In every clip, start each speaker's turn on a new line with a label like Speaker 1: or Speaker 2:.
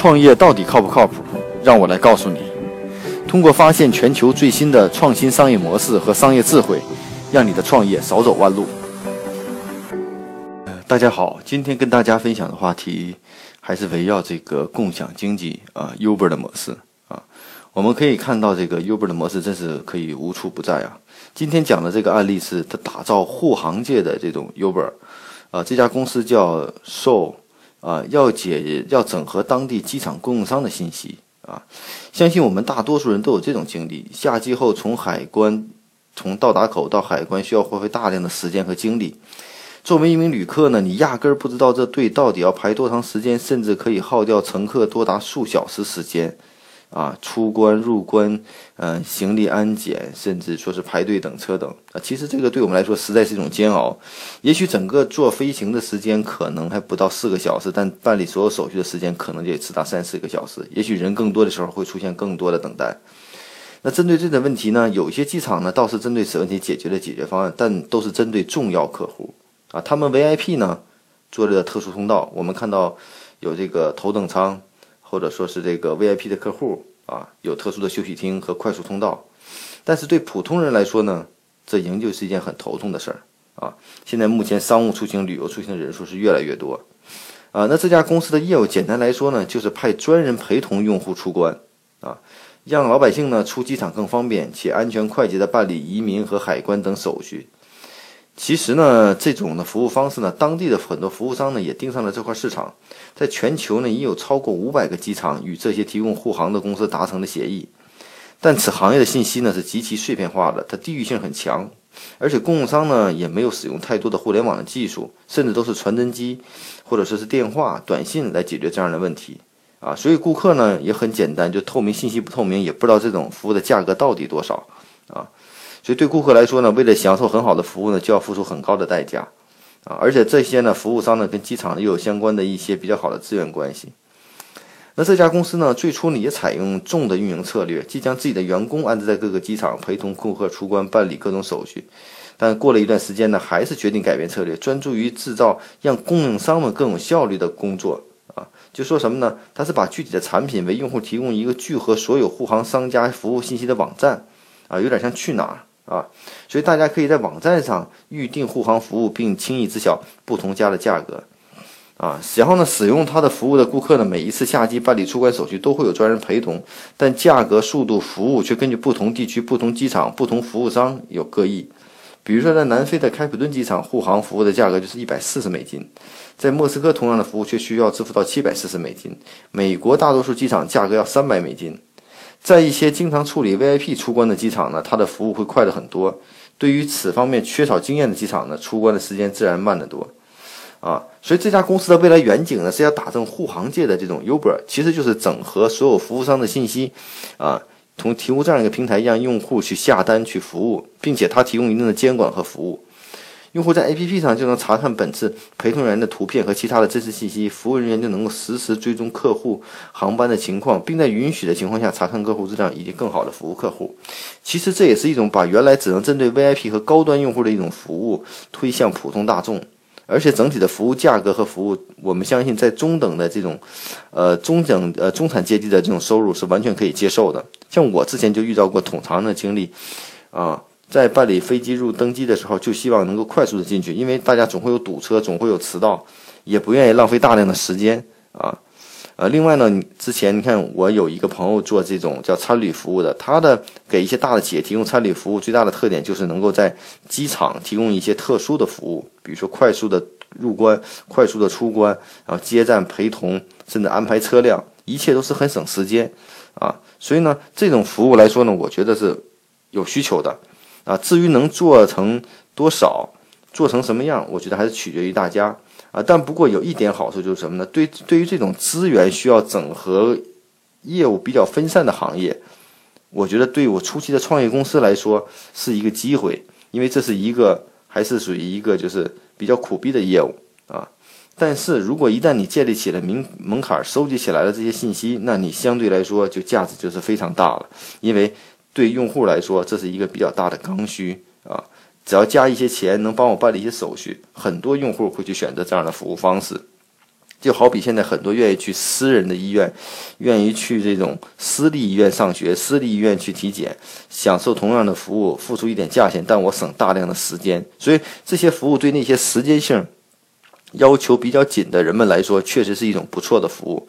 Speaker 1: 创业到底靠不靠谱？让我来告诉你。通过发现全球最新的创新商业模式和商业智慧，让你的创业少走弯路。呃大家好，今天跟大家分享的话题还是围绕这个共享经济啊，Uber 的模式啊。我们可以看到，这个 Uber 的模式真是可以无处不在啊。今天讲的这个案例是它打造护航界的这种 Uber，啊，这家公司叫 Show。啊，要解要整合当地机场供应商的信息啊！相信我们大多数人都有这种经历：下机后从海关从到达口到海关需要花费大量的时间和精力。作为一名旅客呢，你压根儿不知道这队到底要排多长时间，甚至可以耗掉乘客多达数小时时间。啊，出关入关，嗯，行李安检，甚至说是排队等车等啊，其实这个对我们来说实在是一种煎熬。也许整个做飞行的时间可能还不到四个小时，但办理所有手续的时间可能就长达三四个小时。也许人更多的时候会出现更多的等待。那针对这个问题呢，有些机场呢倒是针对此问题解决了解决方案，但都是针对重要客户啊，他们 VIP 呢做了特殊通道。我们看到有这个头等舱。或者说是这个 VIP 的客户啊，有特殊的休息厅和快速通道，但是对普通人来说呢，这仍旧是一件很头痛的事儿啊。现在目前商务出行、旅游出行人数是越来越多啊。那这家公司的业务简单来说呢，就是派专人陪同用户出关啊，让老百姓呢出机场更方便且安全快捷地办理移民和海关等手续。其实呢，这种的服务方式呢，当地的很多服务商呢也盯上了这块市场，在全球呢已有超过五百个机场与这些提供护航的公司达成了协议。但此行业的信息呢是极其碎片化的，它地域性很强，而且供应商呢也没有使用太多的互联网的技术，甚至都是传真机或者说是电话、短信来解决这样的问题啊。所以顾客呢也很简单，就透明信息不透明，也不知道这种服务的价格到底多少啊。所以对顾客来说呢，为了享受很好的服务呢，就要付出很高的代价，啊，而且这些呢，服务商呢跟机场又有相关的一些比较好的资源关系。那这家公司呢，最初呢也采用重的运营策略，即将自己的员工安置在各个机场，陪同顾客出关办理各种手续。但过了一段时间呢，还是决定改变策略，专注于制造让供应商们更有效率的工作。啊，就说什么呢？他是把具体的产品为用户提供一个聚合所有护航商家服务信息的网站，啊，有点像去哪儿。啊，所以大家可以在网站上预订护航服务，并轻易知晓不同家的价格。啊，然后呢，使用它的服务的顾客呢，每一次下机办理出关手续都会有专人陪同，但价格、速度、服务却根据不同地区、不同机场、不同服务商有各异。比如说，在南非的开普敦机场，护航服务的价格就是一百四十美金；在莫斯科，同样的服务却需要支付到七百四十美金。美国大多数机场价格要三百美金。在一些经常处理 VIP 出关的机场呢，它的服务会快得很多。对于此方面缺少经验的机场呢，出关的时间自然慢得多。啊，所以这家公司的未来远景呢，是要打造护航界的这种 Uber，其实就是整合所有服务商的信息，啊，从提供这样一个平台，让用户去下单去服务，并且它提供一定的监管和服务。用户在 APP 上就能查看本次陪同人的图片和其他的真实信息，服务人员就能够实时追踪客户航班的情况，并在允许的情况下查看客户质量以及更好的服务客户。其实这也是一种把原来只能针对 VIP 和高端用户的一种服务推向普通大众，而且整体的服务价格和服务，我们相信在中等的这种，呃中等呃中产阶级的这种收入是完全可以接受的。像我之前就遇到过统长的经历，啊。在办理飞机入登机的时候，就希望能够快速的进去，因为大家总会有堵车，总会有迟到，也不愿意浪费大量的时间啊。呃，另外呢，之前你看我有一个朋友做这种叫餐旅服务的，他的给一些大的企业提供餐旅服务，最大的特点就是能够在机场提供一些特殊的服务，比如说快速的入关、快速的出关，然后接站陪同，甚至安排车辆，一切都是很省时间啊。所以呢，这种服务来说呢，我觉得是有需求的。啊，至于能做成多少，做成什么样，我觉得还是取决于大家啊。但不过有一点好处就是什么呢？对，对于这种资源需要整合、业务比较分散的行业，我觉得对我初期的创业公司来说是一个机会，因为这是一个还是属于一个就是比较苦逼的业务啊。但是如果一旦你建立起了门门槛，收集起来了这些信息，那你相对来说就价值就是非常大了，因为。对用户来说，这是一个比较大的刚需啊！只要加一些钱，能帮我办理一些手续，很多用户会去选择这样的服务方式。就好比现在很多愿意去私人的医院，愿意去这种私立医院上学、私立医院去体检，享受同样的服务，付出一点价钱，但我省大量的时间。所以这些服务对那些时间性要求比较紧的人们来说，确实是一种不错的服务。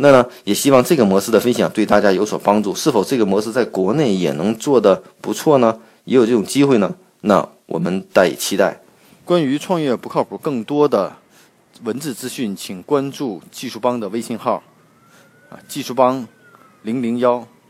Speaker 1: 那呢，也希望这个模式的分享对大家有所帮助。是否这个模式在国内也能做得不错呢？也有这种机会呢？那我们待以期待。关于创业不靠谱，更多的。文字资讯，请关注技术帮的微信号，啊，技术帮零零幺。